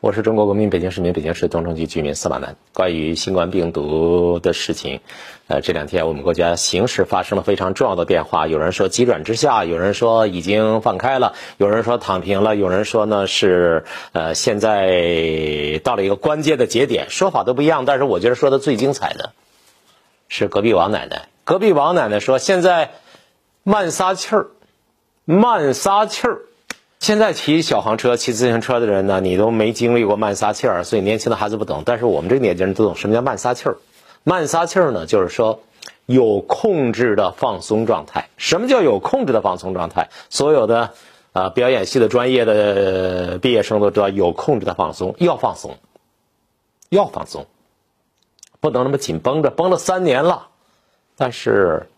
我是中国公民，北京市民，北京市东城区居民司马南。关于新冠病毒的事情，呃，这两天我们国家形势发生了非常重要的变化。有人说急转直下，有人说已经放开了，有人说躺平了，有人说呢是呃现在到了一个关键的节点，说法都不一样。但是我觉得说的最精彩的是隔壁王奶奶。隔壁王奶奶说现在慢撒气儿，慢撒气儿。现在骑小黄车、骑自行车的人呢，你都没经历过慢撒气儿，所以年轻的孩子不懂。但是我们这个年纪人都懂什么叫慢撒气儿。慢撒气儿呢，就是说有控制的放松状态。什么叫有控制的放松状态？所有的啊表演系的专业的毕业生都知道，有控制的放松要放松，要放松，不能那么紧绷着，绷了三年了。但是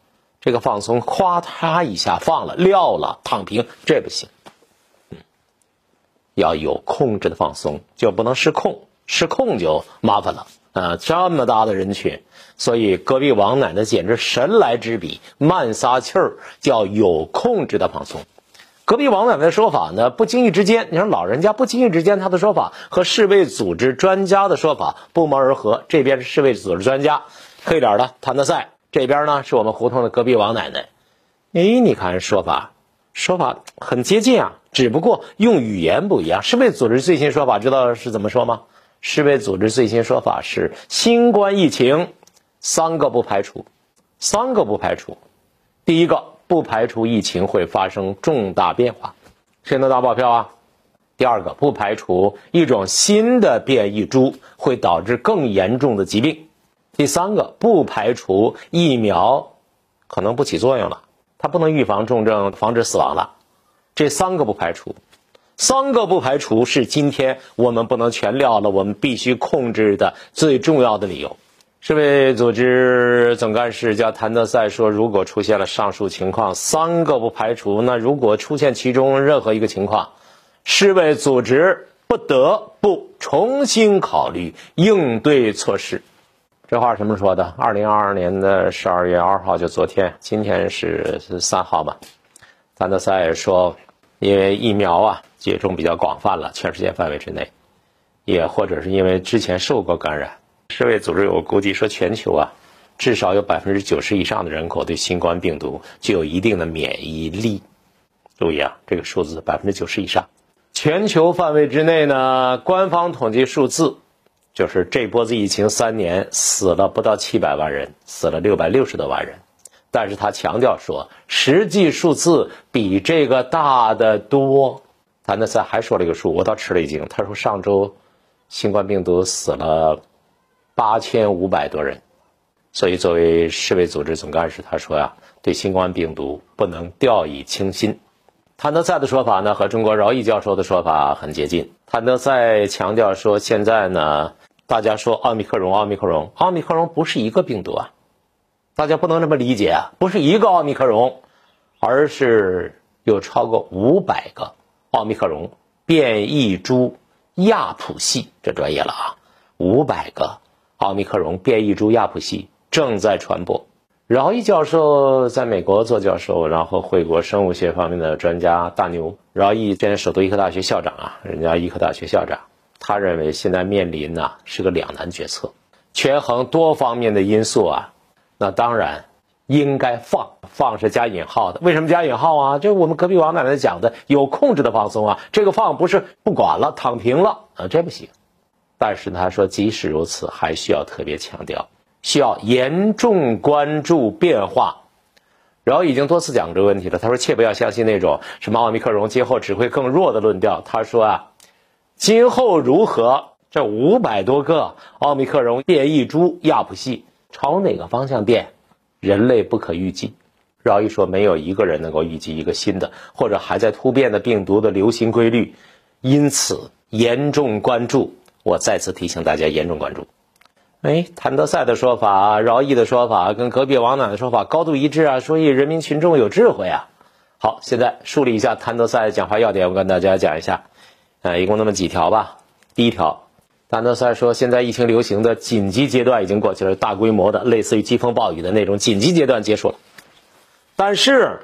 这个放松，咵嚓一下放了，撂了，躺平，这不行。要有控制的放松，就不能失控，失控就麻烦了。呃，这么大的人群，所以隔壁王奶奶简直神来之笔，慢撒气儿叫有控制的放松。隔壁王奶奶的说法呢，不经意之间，你说老人家不经意之间，他的说法和世卫组织专家的说法不谋而合。这边是世卫组织专家，黑点的谭德赛，这边呢是我们胡同的隔壁王奶奶。哎，你看说法。说法很接近啊，只不过用语言不一样。世卫组织最新说法知道是怎么说吗？世卫组织最新说法是：新冠疫情三个不排除，三个不排除。第一个不排除疫情会发生重大变化，谁能打保票啊？第二个不排除一种新的变异株会导致更严重的疾病。第三个不排除疫苗可能不起作用了。它不能预防重症，防止死亡了，这三个不排除，三个不排除是今天我们不能全撂了，我们必须控制的最重要的理由。世卫组织总干事叫谭德赛说，如果出现了上述情况，三个不排除，那如果出现其中任何一个情况，世卫组织不得不重新考虑应对措施。这话什么说的？二零二二年的十二月二号，就昨天，今天是三号嘛。谭德赛说，因为疫苗啊接种比较广泛了，全世界范围之内，也或者是因为之前受过感染，世卫组织有估计说，全球啊至少有百分之九十以上的人口对新冠病毒具有一定的免疫力。注意啊，这个数字百分之九十以上，全球范围之内呢，官方统计数字。就是这波子疫情三年死了不到七百万人，死了六百六十多万人，但是他强调说，实际数字比这个大的多。他那次还说了一个数，我倒吃了一惊。他说上周新冠病毒死了八千五百多人，所以作为世卫组织总干事，他说呀，对新冠病毒不能掉以轻心。谭德赛的说法呢，和中国饶毅教授的说法很接近。谭德赛强调说，现在呢。大家说奥密克戎，奥密克戎，奥密克戎不是一个病毒啊，大家不能这么理解啊，不是一个奥密克戎，而是有超过五百个奥密克戎变异株亚谱系，这专业了啊，五百个奥密克戎变异株亚谱系正在传播。饶毅教授在美国做教授，然后回国生物学方面的专家大牛。饶毅现在首都医科大学校长啊，人家医科大学校长。他认为现在面临呢是个两难决策，权衡多方面的因素啊，那当然应该放，放是加引号的。为什么加引号啊？就我们隔壁王奶奶讲的有控制的放松啊，这个放不是不管了，躺平了啊，这不行。但是他说，即使如此，还需要特别强调，需要严重关注变化。然后已经多次讲这个问题了，他说切不要相信那种什么奥密克戎今后只会更弱的论调。他说啊。今后如何？这五百多个奥密克戎变异株亚谱系朝哪个方向变？人类不可预计。饶毅说，没有一个人能够预计一个新的或者还在突变的病毒的流行规律，因此严重关注。我再次提醒大家，严重关注。哎，谭德赛的说法，饶毅的说法，跟隔壁王暖的说法高度一致啊，所以人民群众有智慧啊。好，现在梳理一下谭德赛的讲话要点，我跟大家讲一下。呃，一共那么几条吧。第一条，谭德赛说，现在疫情流行的紧急阶段已经过去了，大规模的类似于疾风暴雨的那种紧急阶段结束了，但是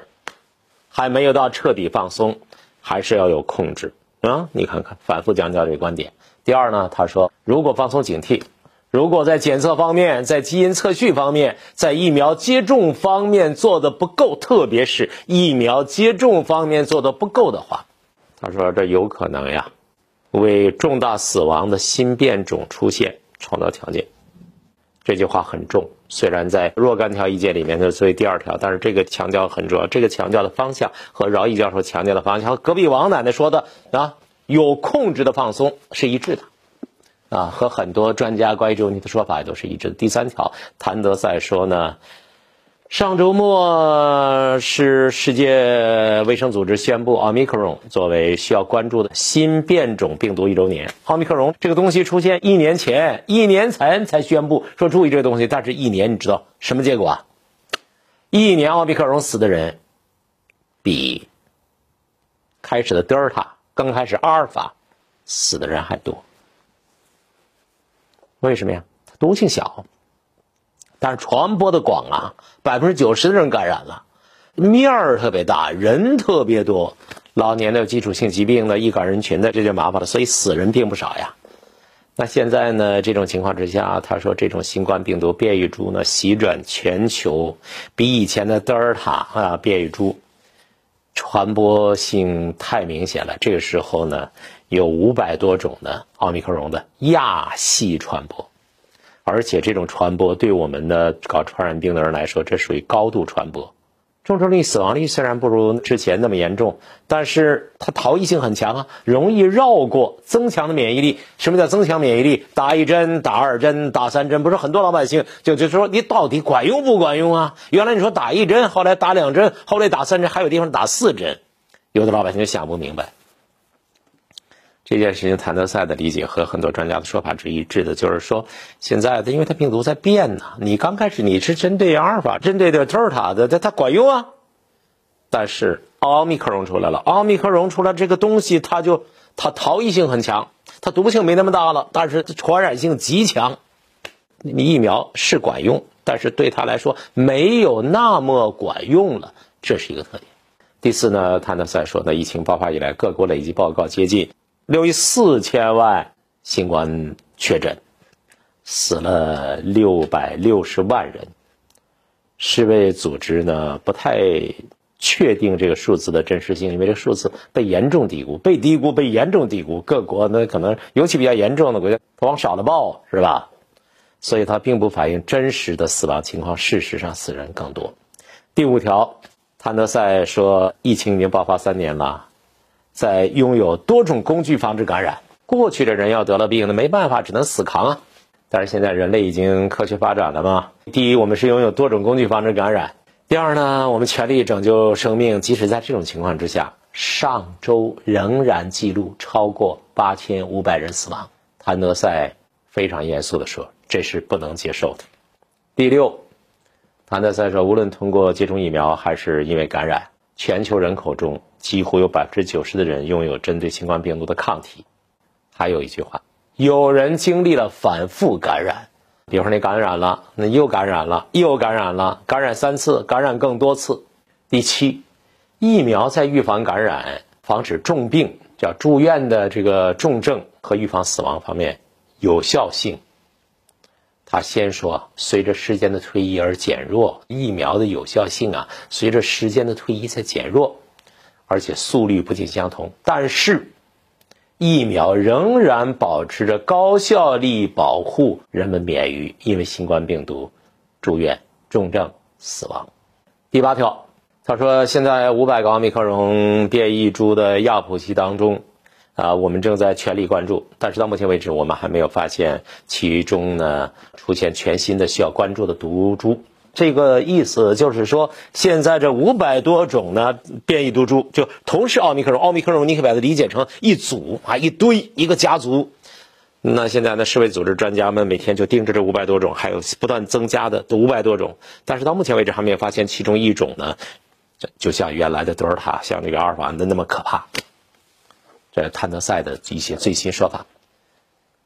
还没有到彻底放松，还是要有控制。啊，你看看，反复强调这个观点。第二呢，他说，如果放松警惕，如果在检测方面、在基因测序方面、在疫苗接种方面做的不够，特别是疫苗接种方面做的不够的话，他说这有可能呀，为重大死亡的新变种出现创造条件。这句话很重，虽然在若干条意见里面的作为第二条，但是这个强调很重要。这个强调的方向和饶毅教授强调的方向，和隔壁王奶奶说的啊。有控制的放松是一致的，啊，和很多专家关于这个问题的说法都是一致的。第三条，谭德赛说呢，上周末是世界卫生组织宣布奥密克戎作为需要关注的新变种病毒一周年。奥密克戎这个东西出现一年前，一年前才宣布说注意这个东西，但是一年你知道什么结果啊？一年奥密克戎死的人比开始的德尔塔。刚开始阿尔法死的人还多，为什么呀？毒性小，但是传播的广啊，百分之九十的人感染了，面儿特别大，人特别多，老年的基础性疾病的易感人群的这就麻烦了，所以死人并不少呀。那现在呢？这种情况之下，他说这种新冠病毒变异株呢，席卷全球，比以前的德尔塔啊变异株。传播性太明显了，这个时候呢，有五百多种的奥密克戎的亚系传播，而且这种传播对我们的搞传染病的人来说，这属于高度传播。重症率、死亡率虽然不如之前那么严重，但是它逃逸性很强啊，容易绕过增强的免疫力。什么叫增强免疫力？打一针、打二针、打三针，不是很多老百姓就就说你到底管用不管用啊？原来你说打一针，后来打两针，后来打三针，还有地方打四针，有的老百姓就想不明白。这件事情，谭德赛的理解和很多专家的说法是一致的，就是说，现在的因为它病毒在变呢，你刚开始你是针对阿尔法、针对的德尔塔的，它它管用啊，但是奥密克戎出来了，奥密克戎出来这个东西，它就它逃逸性很强，它毒性没那么大了，但是传染性极强，你疫苗是管用，但是对他来说没有那么管用了，这是一个特点。第四呢，谭德赛说呢，疫情爆发以来，各国累计报告接近。六亿四千万新冠确诊，死了六百六十万人。世卫组织呢不太确定这个数字的真实性，因为这个数字被严重低估，被低估，被严重低估。各国呢可能尤其比较严重的国家往少了报，是吧？所以它并不反映真实的死亡情况。事实上，死人更多。第五条，谭德赛说，疫情已经爆发三年了。在拥有多种工具防止感染，过去的人要得了病，那没办法，只能死扛啊。但是现在人类已经科学发展了嘛。第一，我们是拥有多种工具防止感染；第二呢，我们全力拯救生命。即使在这种情况之下，上周仍然记录超过八千五百人死亡。谭德赛非常严肃地说，这是不能接受的。第六，谭德赛说，无论通过接种疫苗还是因为感染，全球人口中。几乎有百分之九十的人拥有针对新冠病毒的抗体。还有一句话，有人经历了反复感染，比如说你感染了，那又感染了，又感染了，感染三次，感染更多次。第七，疫苗在预防感染、防止重病、叫住院的这个重症和预防死亡方面有效性。他先说，随着时间的推移而减弱，疫苗的有效性啊，随着时间的推移在减弱。而且速率不尽相同，但是疫苗仍然保持着高效力，保护人们免于因为新冠病毒住院、重症、死亡。第八条，他说，现在五百个奥密克戎变异株的亚谱系当中，啊，我们正在全力关注，但是到目前为止，我们还没有发现其中呢出现全新的需要关注的毒株。这个意思就是说，现在这五百多种呢变异毒株，就同是奥密克戎。奥密克戎你可以把它理解成一组啊，一堆一个家族。那现在呢，世卫组织专家们每天就盯着这五百多种，还有不断增加的五百多种。但是到目前为止还没有发现其中一种呢，就像原来的德尔塔，像这个阿尔法的那么可怕。这谭德赛的一些最新说法。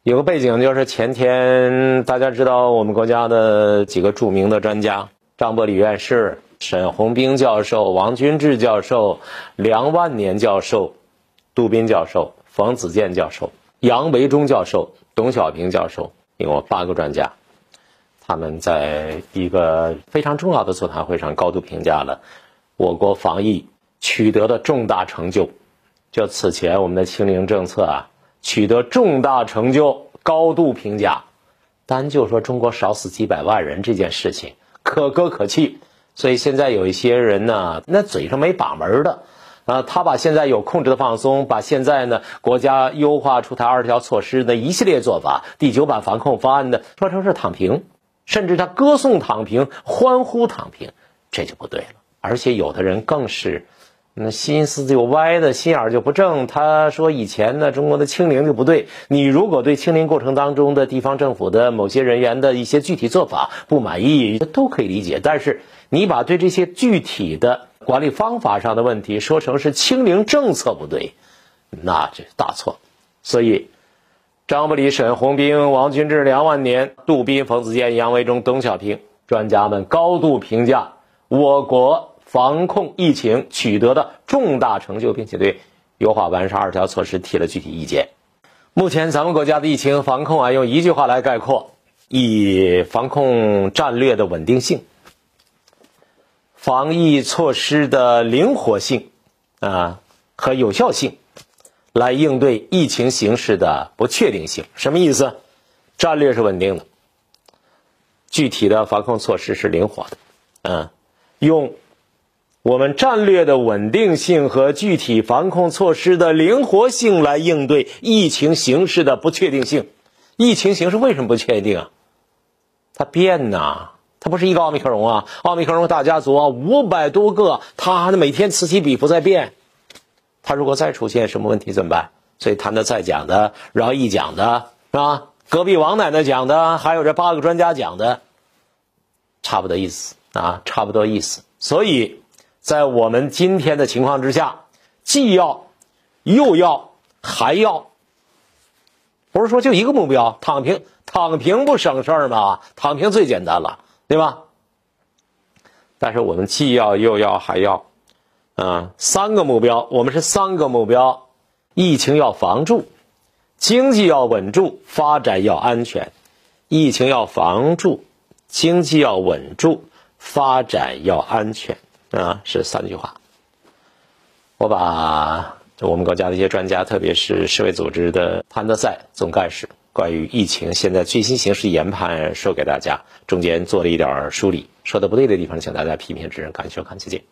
有个背景就是前天大家知道我们国家的几个著名的专家张伯礼院士、沈鸿兵教授、王军志教授、梁万年教授、杜斌教授冯子健教授、杨维忠教授、董小平教授，一共八个专家，他们在一个非常重要的座谈会上高度评价了我国防疫取得的重大成就。就此前我们的清零政策啊，取得重大成就，高度评价。单就说中国少死几百万人这件事情，可歌可泣。所以现在有一些人呢，那嘴上没把门的，啊，他把现在有控制的放松，把现在呢国家优化出台二十条措施的一系列做法，第九版防控方案的说成是躺平，甚至他歌颂躺平，欢呼躺平，这就不对了。而且有的人更是。那心思就歪的心眼就不正。他说以前呢，中国的清零就不对。你如果对清零过程当中的地方政府的某些人员的一些具体做法不满意，都可以理解。但是你把对这些具体的管理方法上的问题说成是清零政策不对，那这大错。所以，张伯礼、沈红兵、王军志、梁万年、杜斌、冯子健、杨维忠、董小平专家们高度评价我国。防控疫情取得的重大成就，并且对优化完善二条措施提了具体意见。目前咱们国家的疫情防控啊，用一句话来概括：以防控战略的稳定性、防疫措施的灵活性啊和有效性，来应对疫情形势的不确定性。什么意思？战略是稳定的，具体的防控措施是灵活的。嗯，用。我们战略的稳定性和具体防控措施的灵活性来应对疫情形势的不确定性。疫情形势为什么不确定啊？它变呐，它不是一个奥密克戎啊，奥密克戎大家族啊，五百多个，它每天此起彼伏在变。它如果再出现什么问题怎么办？所以谭德赛讲的，饶毅讲的，是吧？隔壁王奶奶讲的，还有这八个专家讲的，差不多意思啊，差不多意思。所以。在我们今天的情况之下，既要又要还要，不是说就一个目标，躺平，躺平不省事儿吗？躺平最简单了，对吧？但是我们既要又要还要，啊，三个目标，我们是三个目标：疫情要防住，经济要稳住，发展要安全。疫情要防住，经济要稳住，发展要安全。啊，是三句话。我把我们国家的一些专家，特别是世卫组织的潘德赛总干事关于疫情现在最新形势研判说给大家，中间做了一点梳理，说的不对的地方，请大家批评指正。感谢收看，再见。